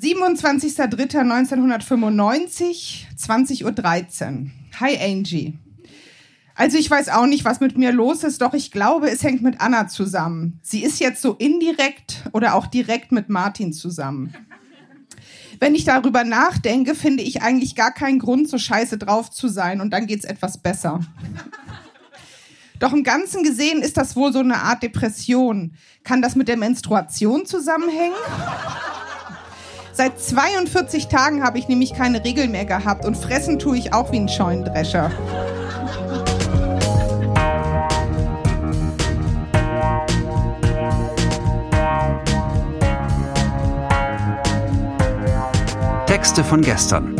27.03.1995, 20.13 Uhr. Hi Angie. Also ich weiß auch nicht, was mit mir los ist, doch ich glaube, es hängt mit Anna zusammen. Sie ist jetzt so indirekt oder auch direkt mit Martin zusammen. Wenn ich darüber nachdenke, finde ich eigentlich gar keinen Grund, so scheiße drauf zu sein und dann geht's etwas besser. Doch im Ganzen gesehen ist das wohl so eine Art Depression. Kann das mit der Menstruation zusammenhängen? Seit 42 Tagen habe ich nämlich keine Regel mehr gehabt und fressen tue ich auch wie ein Scheunendrescher. Texte von gestern.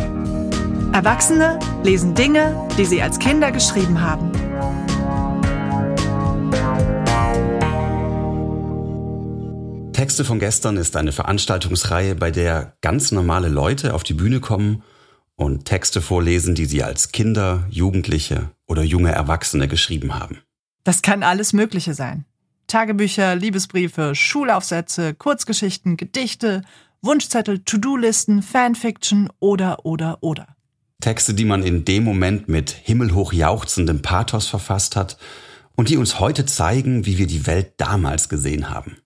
Erwachsene lesen Dinge, die sie als Kinder geschrieben haben. Texte von gestern ist eine Veranstaltungsreihe, bei der ganz normale Leute auf die Bühne kommen und Texte vorlesen, die sie als Kinder, Jugendliche oder junge Erwachsene geschrieben haben. Das kann alles Mögliche sein. Tagebücher, Liebesbriefe, Schulaufsätze, Kurzgeschichten, Gedichte, Wunschzettel, To-Do-Listen, Fanfiction oder, oder, oder. Texte, die man in dem Moment mit himmelhoch jauchzendem Pathos verfasst hat und die uns heute zeigen, wie wir die Welt damals gesehen haben.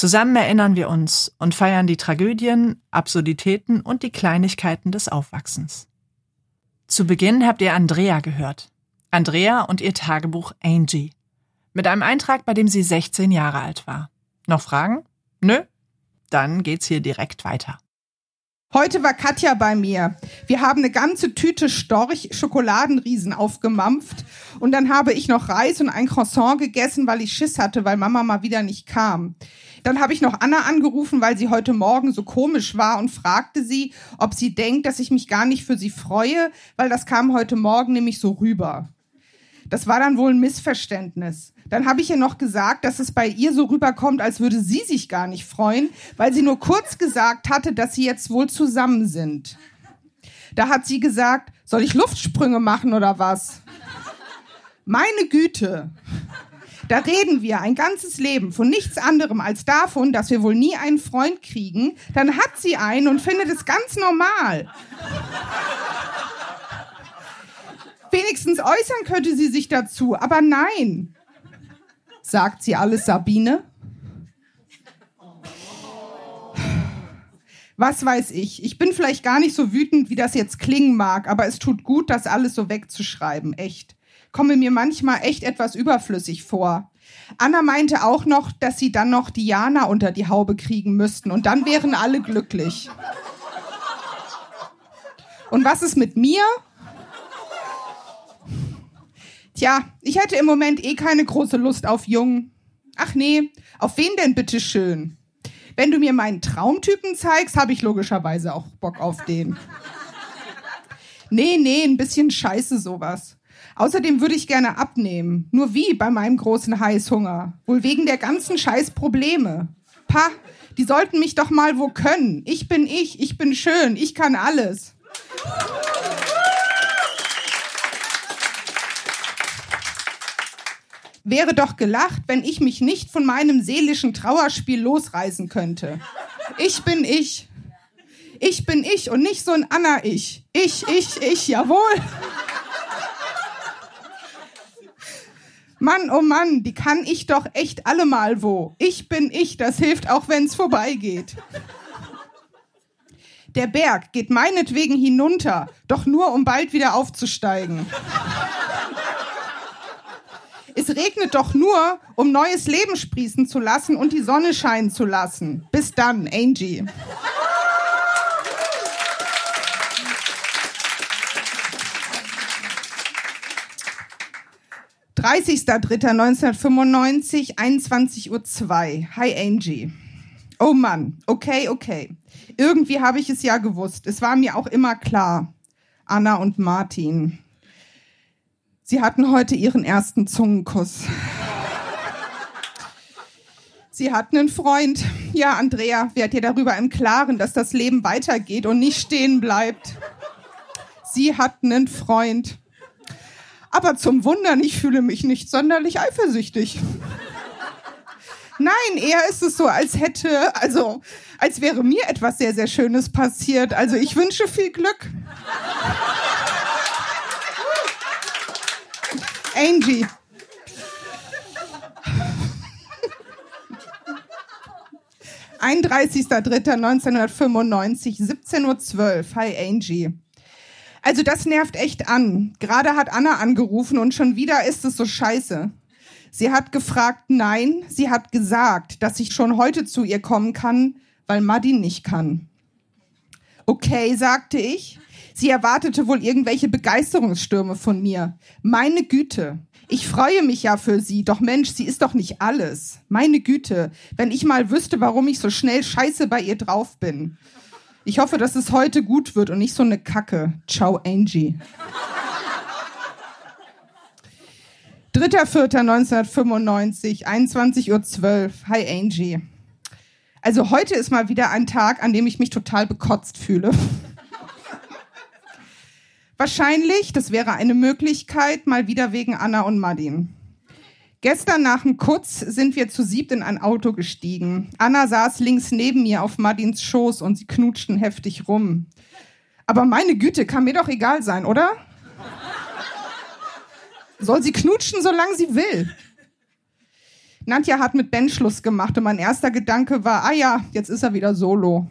Zusammen erinnern wir uns und feiern die Tragödien, Absurditäten und die Kleinigkeiten des Aufwachsens. Zu Beginn habt ihr Andrea gehört. Andrea und ihr Tagebuch Angie. Mit einem Eintrag, bei dem sie 16 Jahre alt war. Noch Fragen? Nö? Dann geht's hier direkt weiter. Heute war Katja bei mir. Wir haben eine ganze Tüte Storch Schokoladenriesen aufgemampft und dann habe ich noch Reis und ein Croissant gegessen, weil ich Schiss hatte, weil Mama mal wieder nicht kam. Dann habe ich noch Anna angerufen, weil sie heute Morgen so komisch war und fragte sie, ob sie denkt, dass ich mich gar nicht für sie freue, weil das kam heute Morgen nämlich so rüber. Das war dann wohl ein Missverständnis. Dann habe ich ihr noch gesagt, dass es bei ihr so rüberkommt, als würde sie sich gar nicht freuen, weil sie nur kurz gesagt hatte, dass sie jetzt wohl zusammen sind. Da hat sie gesagt, soll ich Luftsprünge machen oder was? Meine Güte. Da reden wir ein ganzes Leben von nichts anderem als davon, dass wir wohl nie einen Freund kriegen. Dann hat sie einen und findet es ganz normal. Wenigstens äußern könnte sie sich dazu, aber nein. Sagt sie alles Sabine? Was weiß ich. Ich bin vielleicht gar nicht so wütend, wie das jetzt klingen mag, aber es tut gut, das alles so wegzuschreiben. Echt. Komme mir manchmal echt etwas überflüssig vor. Anna meinte auch noch, dass sie dann noch Diana unter die Haube kriegen müssten und dann wären alle glücklich. Und was ist mit mir? Tja, ich hätte im Moment eh keine große Lust auf Jungen. Ach nee, auf wen denn bitte schön? Wenn du mir meinen Traumtypen zeigst, habe ich logischerweise auch Bock auf den. Nee, nee, ein bisschen scheiße sowas. Außerdem würde ich gerne abnehmen. Nur wie bei meinem großen Heißhunger? Wohl wegen der ganzen Scheißprobleme. Pa, die sollten mich doch mal wo können. Ich bin ich, ich bin schön, ich kann alles. Wäre doch gelacht, wenn ich mich nicht von meinem seelischen Trauerspiel losreißen könnte. Ich bin ich. Ich bin ich und nicht so ein Anna-Ich. Ich, ich, ich, jawohl. Mann, oh Mann, die kann ich doch echt alle mal wo. Ich bin ich, das hilft auch, wenn's vorbeigeht. Der Berg geht meinetwegen hinunter, doch nur um bald wieder aufzusteigen. Es regnet doch nur, um neues Leben sprießen zu lassen und die Sonne scheinen zu lassen. Bis dann, Angie. 30.03.1995, 21.02 Uhr. Hi Angie. Oh Mann, okay, okay. Irgendwie habe ich es ja gewusst. Es war mir auch immer klar. Anna und Martin. Sie hatten heute ihren ersten Zungenkuss. Sie hatten einen Freund. Ja, Andrea, werdet ihr darüber im Klaren, dass das Leben weitergeht und nicht stehen bleibt. Sie hatten einen Freund. Aber zum Wundern, ich fühle mich nicht sonderlich eifersüchtig. Nein, eher ist es so, als hätte, also, als wäre mir etwas sehr, sehr Schönes passiert. Also, ich wünsche viel Glück. Angie. (31.03.1995, 17.12 Uhr. Hi Angie. Also das nervt echt an. Gerade hat Anna angerufen und schon wieder ist es so scheiße. Sie hat gefragt, nein, sie hat gesagt, dass ich schon heute zu ihr kommen kann, weil Madin nicht kann. Okay, sagte ich. Sie erwartete wohl irgendwelche Begeisterungsstürme von mir. Meine Güte. Ich freue mich ja für sie, doch Mensch, sie ist doch nicht alles. Meine Güte, wenn ich mal wüsste, warum ich so schnell scheiße bei ihr drauf bin. Ich hoffe, dass es heute gut wird und nicht so eine Kacke. Ciao, Angie. 3.4.1995, 21.12 Uhr. Hi Angie. Also heute ist mal wieder ein Tag, an dem ich mich total bekotzt fühle. Wahrscheinlich, das wäre eine Möglichkeit, mal wieder wegen Anna und Madin. Gestern nach dem Kutz sind wir zu siebt in ein Auto gestiegen. Anna saß links neben mir auf Madins Schoß und sie knutschten heftig rum. Aber meine Güte, kann mir doch egal sein, oder? Soll sie knutschen, solange sie will. Nadja hat mit Ben Schluss gemacht und mein erster Gedanke war, ah ja, jetzt ist er wieder solo.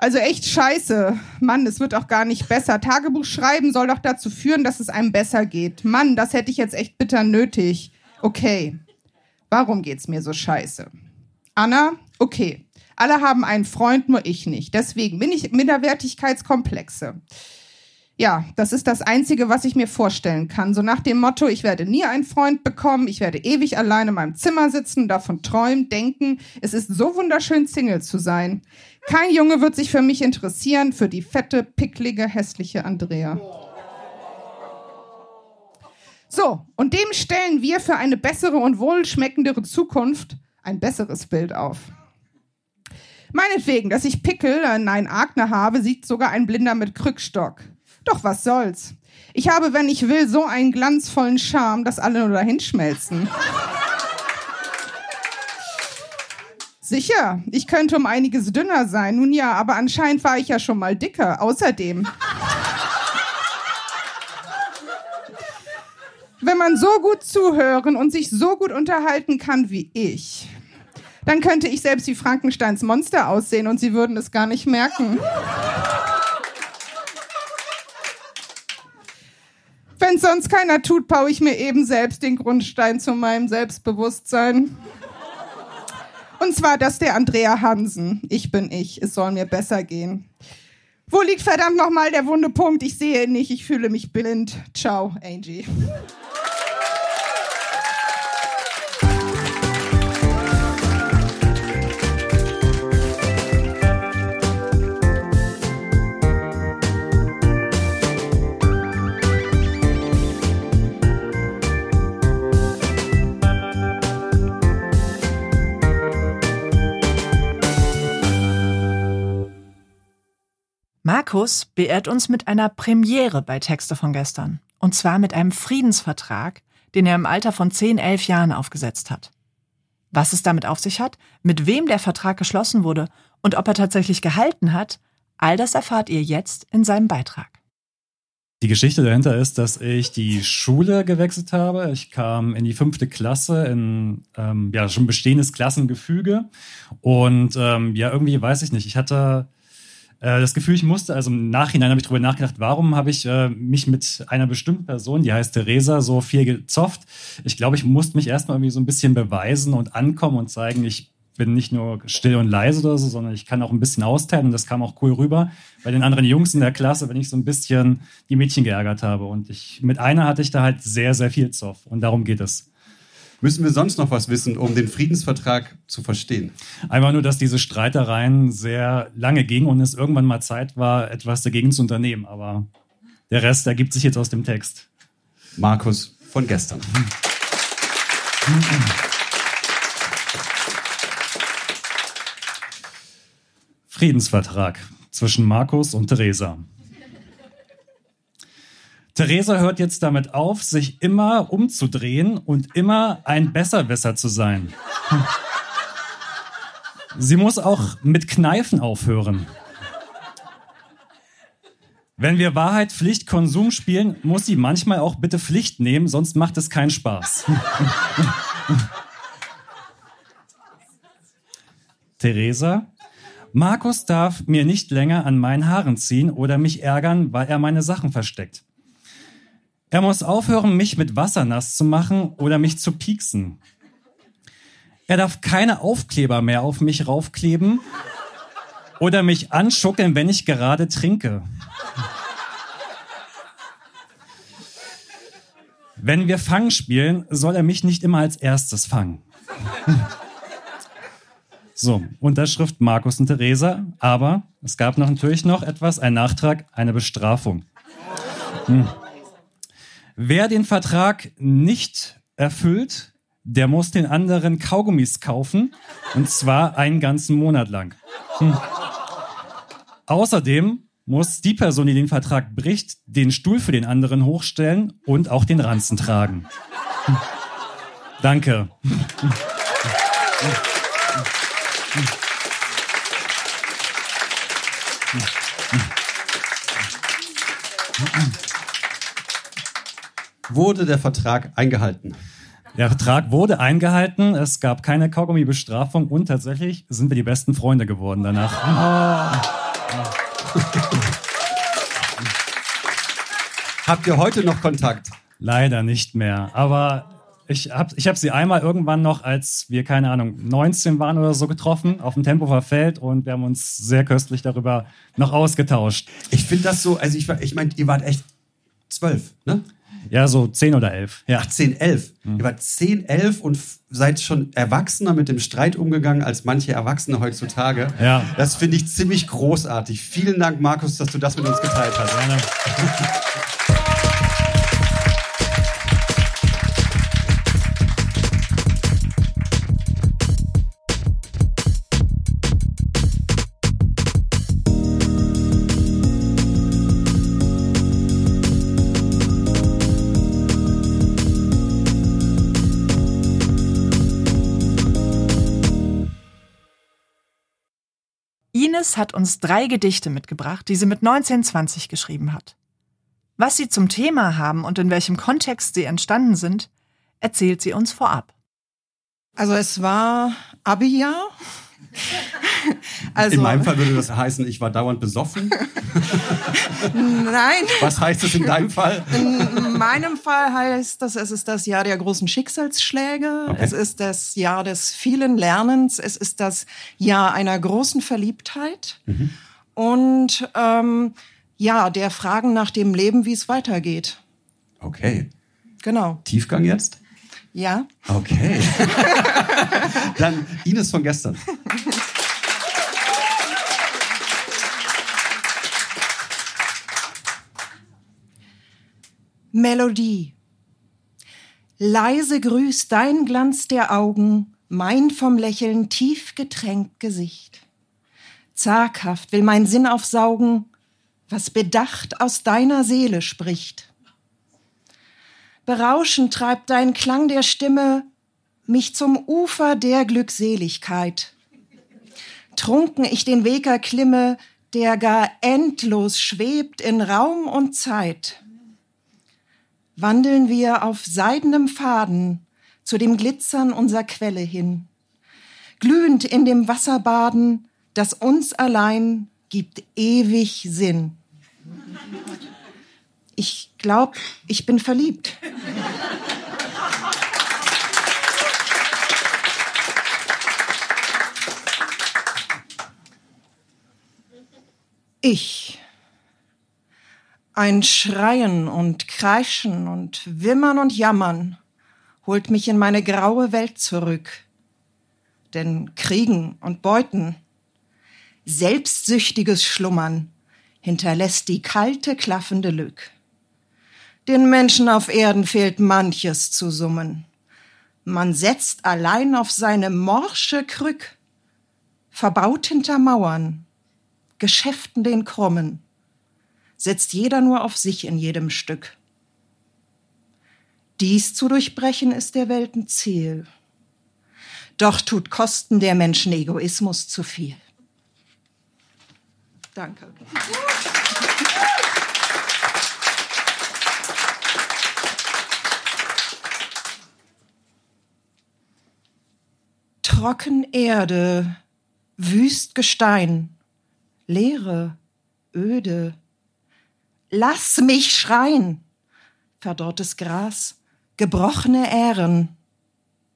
Also echt scheiße. Mann, es wird auch gar nicht besser. Tagebuch schreiben soll doch dazu führen, dass es einem besser geht. Mann, das hätte ich jetzt echt bitter nötig. Okay. Warum geht's mir so scheiße? Anna, okay. Alle haben einen Freund, nur ich nicht. Deswegen bin ich Minderwertigkeitskomplexe. Ja, das ist das Einzige, was ich mir vorstellen kann. So nach dem Motto, ich werde nie einen Freund bekommen, ich werde ewig allein in meinem Zimmer sitzen, davon träumen, denken, es ist so wunderschön, Single zu sein. Kein Junge wird sich für mich interessieren, für die fette, picklige, hässliche Andrea. So, und dem stellen wir für eine bessere und wohlschmeckendere Zukunft ein besseres Bild auf. Meinetwegen, dass ich Pickel, äh, nein, Akne habe, sieht sogar ein Blinder mit Krückstock. Doch was soll's. Ich habe, wenn ich will, so einen glanzvollen Charme, dass alle nur dahin schmelzen. Sicher, ich könnte um einiges dünner sein. Nun ja, aber anscheinend war ich ja schon mal dicker. Außerdem. Wenn man so gut zuhören und sich so gut unterhalten kann wie ich, dann könnte ich selbst wie Frankensteins Monster aussehen und sie würden es gar nicht merken. Wenn sonst keiner tut, baue ich mir eben selbst den Grundstein zu meinem Selbstbewusstsein. Und zwar das der Andrea Hansen. Ich bin ich. Es soll mir besser gehen. Wo liegt verdammt nochmal der wunde Punkt? Ich sehe ihn nicht. Ich fühle mich blind. Ciao, Angie. Markus beehrt uns mit einer Premiere bei Texte von gestern. Und zwar mit einem Friedensvertrag, den er im Alter von 10, 11 Jahren aufgesetzt hat. Was es damit auf sich hat, mit wem der Vertrag geschlossen wurde und ob er tatsächlich gehalten hat, all das erfahrt ihr jetzt in seinem Beitrag. Die Geschichte dahinter ist, dass ich die Schule gewechselt habe. Ich kam in die fünfte Klasse in ähm, ja schon bestehendes Klassengefüge und ähm, ja irgendwie weiß ich nicht. Ich hatte das Gefühl, ich musste, also im Nachhinein habe ich darüber nachgedacht, warum habe ich äh, mich mit einer bestimmten Person, die heißt Theresa, so viel gezofft. Ich glaube, ich musste mich erstmal irgendwie so ein bisschen beweisen und ankommen und zeigen, ich bin nicht nur still und leise oder so, sondern ich kann auch ein bisschen austeilen und das kam auch cool rüber bei den anderen Jungs in der Klasse, wenn ich so ein bisschen die Mädchen geärgert habe. Und ich, mit einer hatte ich da halt sehr, sehr viel Zoff und darum geht es. Müssen wir sonst noch was wissen, um den Friedensvertrag zu verstehen? Einfach nur, dass diese Streitereien sehr lange gingen und es irgendwann mal Zeit war, etwas dagegen zu unternehmen. Aber der Rest ergibt sich jetzt aus dem Text. Markus von gestern. Friedensvertrag zwischen Markus und Theresa. Theresa hört jetzt damit auf, sich immer umzudrehen und immer ein Besserwisser zu sein. Sie muss auch mit Kneifen aufhören. Wenn wir Wahrheit, Pflicht, Konsum spielen, muss sie manchmal auch bitte Pflicht nehmen, sonst macht es keinen Spaß. Theresa, Markus darf mir nicht länger an meinen Haaren ziehen oder mich ärgern, weil er meine Sachen versteckt. Er muss aufhören, mich mit Wasser nass zu machen oder mich zu pieksen. Er darf keine Aufkleber mehr auf mich raufkleben oder mich anschuckeln, wenn ich gerade trinke. Wenn wir Fang spielen, soll er mich nicht immer als erstes fangen. So, Unterschrift Markus und Theresa, aber es gab noch natürlich noch etwas, ein Nachtrag, eine Bestrafung. Hm. Wer den Vertrag nicht erfüllt, der muss den anderen Kaugummis kaufen, und zwar einen ganzen Monat lang. Hm. Außerdem muss die Person, die den Vertrag bricht, den Stuhl für den anderen hochstellen und auch den Ranzen tragen. Hm. Danke. Wurde der Vertrag eingehalten? Der Vertrag wurde eingehalten, es gab keine Kaugummi-Bestrafung und tatsächlich sind wir die besten Freunde geworden danach. Oh. Habt ihr heute noch Kontakt? Leider nicht mehr, aber ich habe ich hab sie einmal irgendwann noch, als wir, keine Ahnung, 19 waren oder so getroffen, auf dem Tempelhofer Feld und wir haben uns sehr köstlich darüber noch ausgetauscht. Ich finde das so, also ich, ich meine, ihr wart echt zwölf, ne? Ja, so 10 oder 11. Ja. Ach, 10, 11. Mhm. Ihr wart 10, 11 und seid schon erwachsener mit dem Streit umgegangen als manche Erwachsene heutzutage. Ja. Das finde ich ziemlich großartig. Vielen Dank, Markus, dass du das mit uns geteilt hast. Gerne. Ines hat uns drei Gedichte mitgebracht, die sie mit 1920 geschrieben hat. Was sie zum Thema haben und in welchem Kontext sie entstanden sind, erzählt sie uns vorab. Also es war Abi-Jahr. Also, in meinem Fall würde das heißen, ich war dauernd besoffen. Nein. Was heißt es in deinem Fall? In meinem Fall heißt das, es ist das Jahr der großen Schicksalsschläge. Okay. Es ist das Jahr des vielen Lernens. Es ist das Jahr einer großen Verliebtheit. Mhm. Und ähm, ja, der Fragen nach dem Leben, wie es weitergeht. Okay. Genau. Tiefgang jetzt? Ja. Okay. Dann Ines von gestern. Melodie. Leise grüßt dein Glanz der Augen, mein vom Lächeln tief getränkt Gesicht. Zaghaft will mein Sinn aufsaugen, was bedacht aus deiner Seele spricht. Berauschend treibt dein Klang der Stimme mich zum Ufer der Glückseligkeit. Trunken ich den Weg erklimme, der gar endlos schwebt in Raum und Zeit wandeln wir auf seidenem Faden zu dem Glitzern unserer Quelle hin. Glühend in dem Wasser baden, das uns allein gibt ewig Sinn. Ich glaube, ich bin verliebt. Ich ein Schreien und Kreischen und Wimmern und Jammern holt mich in meine graue Welt zurück. Denn Kriegen und Beuten, selbstsüchtiges Schlummern hinterlässt die kalte, klaffende Lück. Den Menschen auf Erden fehlt manches zu summen. Man setzt allein auf seine morsche Krück, verbaut hinter Mauern, Geschäften den Krummen setzt jeder nur auf sich in jedem Stück. Dies zu durchbrechen ist der Welten Ziel. Doch tut Kosten der Menschen Egoismus zu viel. Danke. Trocken Erde, wüst Gestein, Leere, öde. Lass mich schreien! Verdorrtes Gras, gebrochene Ähren,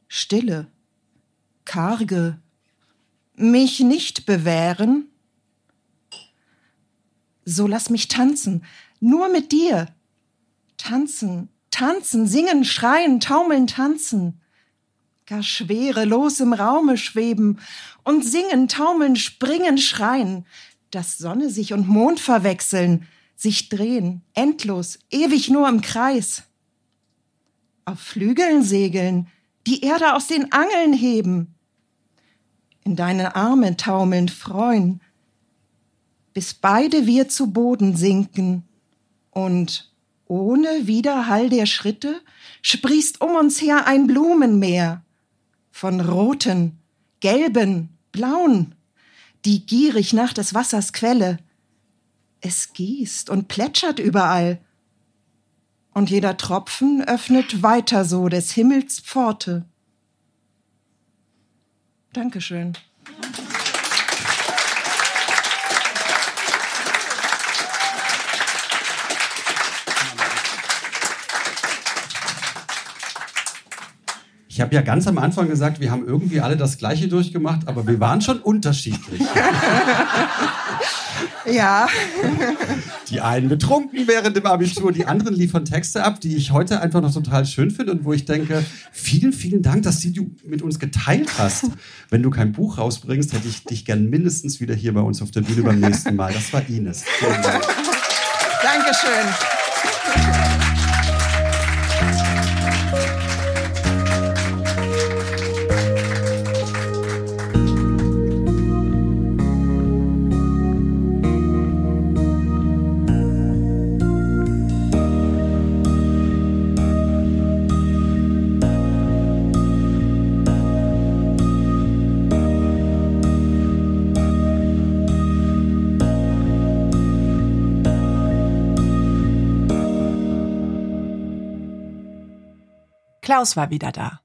Stille, karge, mich nicht bewähren? So lass mich tanzen, nur mit dir. Tanzen, tanzen, singen, schreien, taumeln, tanzen. Gar schwerelos im Raume schweben und singen, taumeln, springen, schreien, dass Sonne sich und Mond verwechseln, sich drehen, endlos, ewig nur im Kreis. Auf Flügeln segeln, die Erde aus den Angeln heben, in deine Arme taumeln, freuen, bis beide wir zu Boden sinken und ohne Widerhall der Schritte sprießt um uns her ein Blumenmeer von roten, gelben, blauen, die gierig nach des Wassers Quelle. Es gießt und plätschert überall. Und jeder Tropfen öffnet weiter so des Himmels Pforte. Dankeschön. Ich habe ja ganz am Anfang gesagt, wir haben irgendwie alle das Gleiche durchgemacht, aber wir waren schon unterschiedlich. Ja. Die einen betrunken während dem Abitur, die anderen liefern Texte ab, die ich heute einfach noch total schön finde und wo ich denke, vielen, vielen Dank, dass die du mit uns geteilt hast. Wenn du kein Buch rausbringst, hätte ich dich gern mindestens wieder hier bei uns auf der Bühne beim nächsten Mal. Das war Ines. Vielen Dank. Dankeschön. Klaus war wieder da.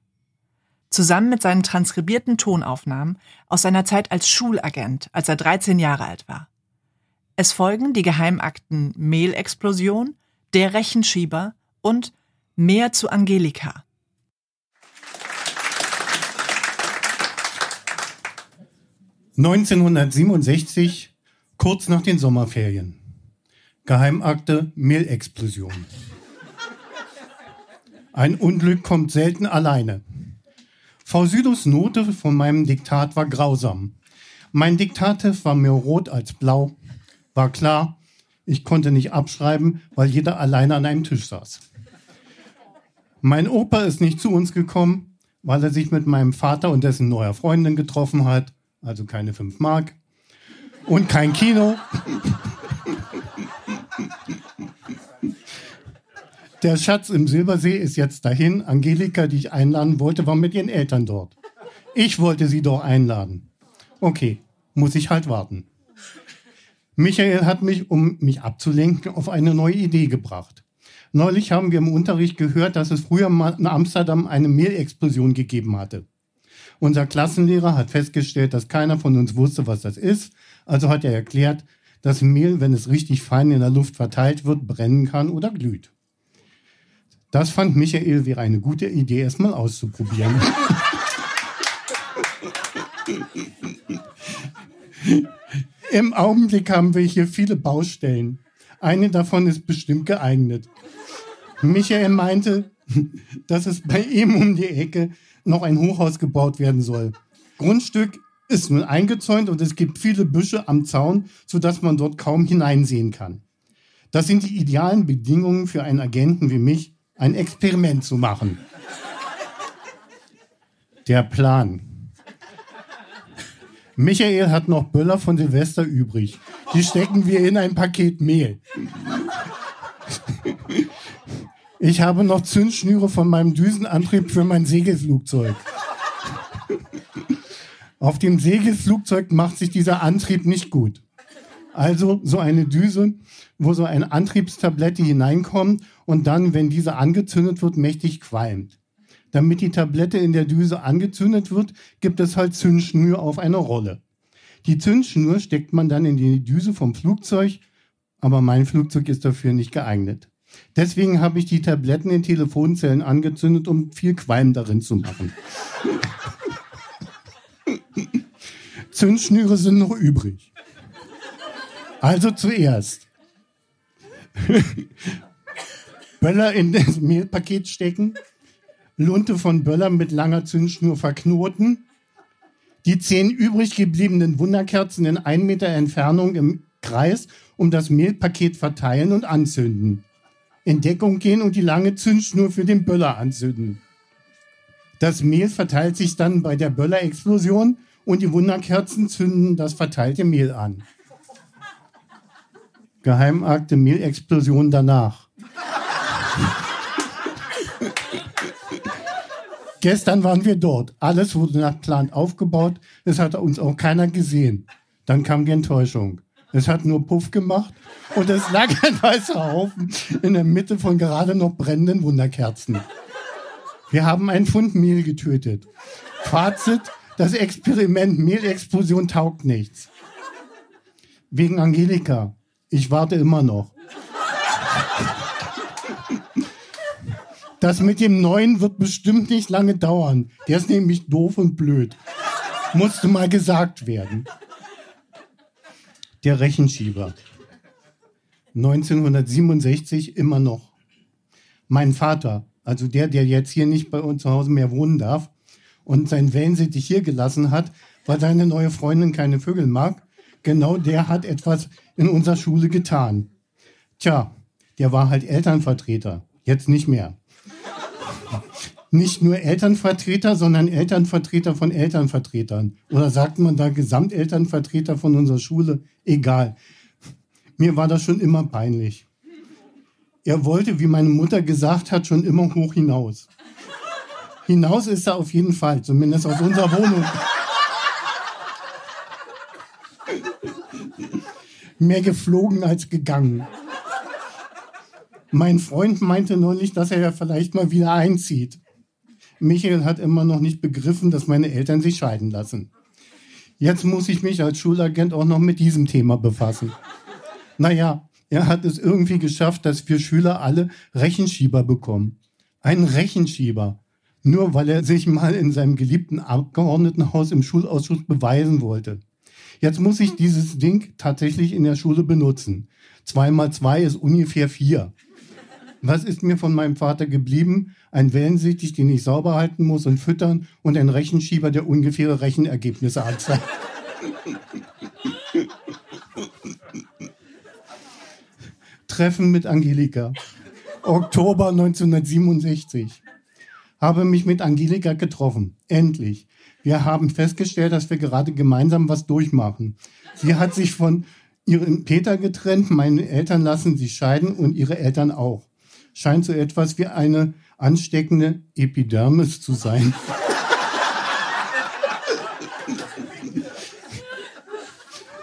Zusammen mit seinen transkribierten Tonaufnahmen aus seiner Zeit als Schulagent, als er 13 Jahre alt war. Es folgen die Geheimakten Mehlexplosion, Der Rechenschieber und Mehr zu Angelika. (1967), kurz nach den Sommerferien. Geheimakte Mehlexplosion. Ein Unglück kommt selten alleine. Frau Südos Note von meinem Diktat war grausam. Mein Diktativ war mehr rot als blau. War klar, ich konnte nicht abschreiben, weil jeder alleine an einem Tisch saß. Mein Opa ist nicht zu uns gekommen, weil er sich mit meinem Vater und dessen neuer Freundin getroffen hat, also keine fünf Mark. Und kein Kino. Der Schatz im Silbersee ist jetzt dahin. Angelika, die ich einladen wollte, war mit ihren Eltern dort. Ich wollte sie doch einladen. Okay, muss ich halt warten. Michael hat mich, um mich abzulenken, auf eine neue Idee gebracht. Neulich haben wir im Unterricht gehört, dass es früher mal in Amsterdam eine Mehlexplosion gegeben hatte. Unser Klassenlehrer hat festgestellt, dass keiner von uns wusste, was das ist. Also hat er erklärt, dass Mehl, wenn es richtig fein in der Luft verteilt wird, brennen kann oder glüht. Das fand Michael wäre eine gute Idee, erstmal auszuprobieren. Im Augenblick haben wir hier viele Baustellen. Eine davon ist bestimmt geeignet. Michael meinte, dass es bei ihm um die Ecke noch ein Hochhaus gebaut werden soll. Grundstück ist nun eingezäunt und es gibt viele Büsche am Zaun, sodass man dort kaum hineinsehen kann. Das sind die idealen Bedingungen für einen Agenten wie mich, ein Experiment zu machen. Der Plan. Michael hat noch Böller von Silvester übrig. Die stecken wir in ein Paket Mehl. Ich habe noch Zündschnüre von meinem Düsenantrieb für mein Segelflugzeug. Auf dem Segelflugzeug macht sich dieser Antrieb nicht gut. Also so eine Düse, wo so eine Antriebstablette hineinkommt und dann, wenn diese angezündet wird, mächtig qualmt. Damit die Tablette in der Düse angezündet wird, gibt es halt Zündschnür auf eine Rolle. Die Zündschnur steckt man dann in die Düse vom Flugzeug, aber mein Flugzeug ist dafür nicht geeignet. Deswegen habe ich die Tabletten in Telefonzellen angezündet, um viel Qualm darin zu machen. Zündschnüre sind noch übrig. Also zuerst Böller in das Mehlpaket stecken, Lunte von Böller mit langer Zündschnur verknoten, die zehn übrig gebliebenen Wunderkerzen in ein Meter Entfernung im Kreis um das Mehlpaket verteilen und anzünden. In Deckung gehen und die lange Zündschnur für den Böller anzünden. Das Mehl verteilt sich dann bei der Böllerexplosion und die Wunderkerzen zünden das verteilte Mehl an. Geheimakte Mehlexplosion danach. Gestern waren wir dort. Alles wurde nach Plan aufgebaut. Es hat uns auch keiner gesehen. Dann kam die Enttäuschung. Es hat nur Puff gemacht und es lag ein weißer Haufen in der Mitte von gerade noch brennenden Wunderkerzen. Wir haben einen Pfund Mehl getötet. Fazit, das Experiment Mehlexplosion taugt nichts. Wegen Angelika. Ich warte immer noch. Das mit dem Neuen wird bestimmt nicht lange dauern. Der ist nämlich doof und blöd. Musste mal gesagt werden. Der Rechenschieber. 1967 immer noch. Mein Vater, also der, der jetzt hier nicht bei uns zu Hause mehr wohnen darf und sein Wellensittich hier gelassen hat, weil seine neue Freundin keine Vögel mag, genau der hat etwas in unserer Schule getan. Tja, der war halt Elternvertreter. Jetzt nicht mehr nicht nur Elternvertreter, sondern Elternvertreter von Elternvertretern. Oder sagt man da Gesamtelternvertreter von unserer Schule? Egal. Mir war das schon immer peinlich. Er wollte, wie meine Mutter gesagt hat, schon immer hoch hinaus. Hinaus ist er auf jeden Fall, zumindest aus unserer Wohnung. Mehr geflogen als gegangen. Mein Freund meinte neulich, dass er ja vielleicht mal wieder einzieht. Michael hat immer noch nicht begriffen, dass meine Eltern sich scheiden lassen. Jetzt muss ich mich als Schulagent auch noch mit diesem Thema befassen. Naja, er hat es irgendwie geschafft, dass wir Schüler alle Rechenschieber bekommen. Einen Rechenschieber. Nur weil er sich mal in seinem geliebten Abgeordnetenhaus im Schulausschuss beweisen wollte. Jetzt muss ich dieses Ding tatsächlich in der Schule benutzen. Zwei mal zwei ist ungefähr vier. Was ist mir von meinem Vater geblieben? Ein Wellensittich, den ich sauber halten muss und füttern und ein Rechenschieber, der ungefähre Rechenergebnisse anzeigt. Treffen mit Angelika. Oktober 1967. Habe mich mit Angelika getroffen. Endlich. Wir haben festgestellt, dass wir gerade gemeinsam was durchmachen. Sie hat sich von ihrem Peter getrennt, meine Eltern lassen sich scheiden und ihre Eltern auch scheint so etwas wie eine ansteckende Epidermis zu sein.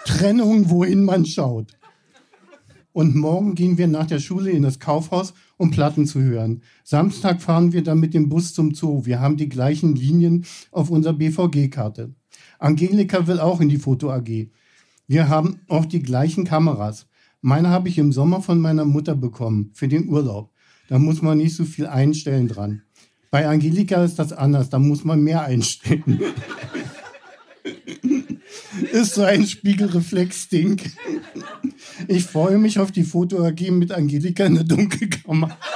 Trennung, wohin man schaut. Und morgen gehen wir nach der Schule in das Kaufhaus, um Platten zu hören. Samstag fahren wir dann mit dem Bus zum Zoo. Wir haben die gleichen Linien auf unserer BVG-Karte. Angelika will auch in die Foto AG. Wir haben auch die gleichen Kameras. Meine habe ich im Sommer von meiner Mutter bekommen für den Urlaub. Da muss man nicht so viel einstellen dran. Bei Angelika ist das anders, da muss man mehr einstellen. ist so ein Spiegelreflex-Ding. Ich freue mich auf die Foto AG mit Angelika in der Dunkelkammer.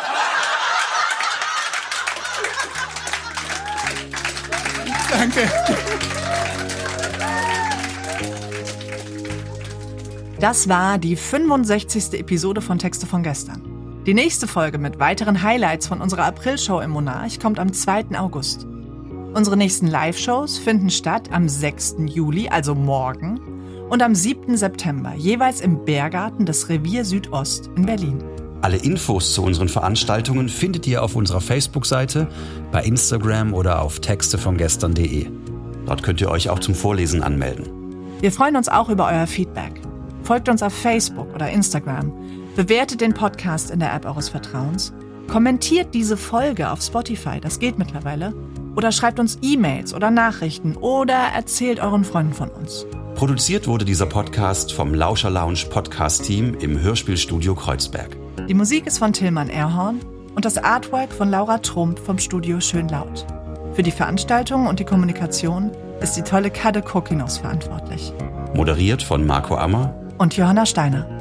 Danke. Das war die 65. Episode von Texte von gestern. Die nächste Folge mit weiteren Highlights von unserer Aprilshow im Monarch kommt am 2. August. Unsere nächsten Live-Shows finden statt am 6. Juli, also morgen, und am 7. September, jeweils im Bärgarten des Revier Südost in Berlin. Alle Infos zu unseren Veranstaltungen findet ihr auf unserer Facebook-Seite, bei Instagram oder auf textevongestern.de. Dort könnt ihr euch auch zum Vorlesen anmelden. Wir freuen uns auch über euer Feedback. Folgt uns auf Facebook oder Instagram, bewertet den Podcast in der App eures Vertrauens, kommentiert diese Folge auf Spotify, das geht mittlerweile, oder schreibt uns E-Mails oder Nachrichten oder erzählt euren Freunden von uns. Produziert wurde dieser Podcast vom Lauscher Lounge Podcast Team im Hörspielstudio Kreuzberg. Die Musik ist von Tillmann Erhorn und das Artwork von Laura Trump vom Studio Schönlaut. Für die Veranstaltung und die Kommunikation ist die tolle Kade Kokinos verantwortlich. Moderiert von Marco Ammer Und Johanna Steiner.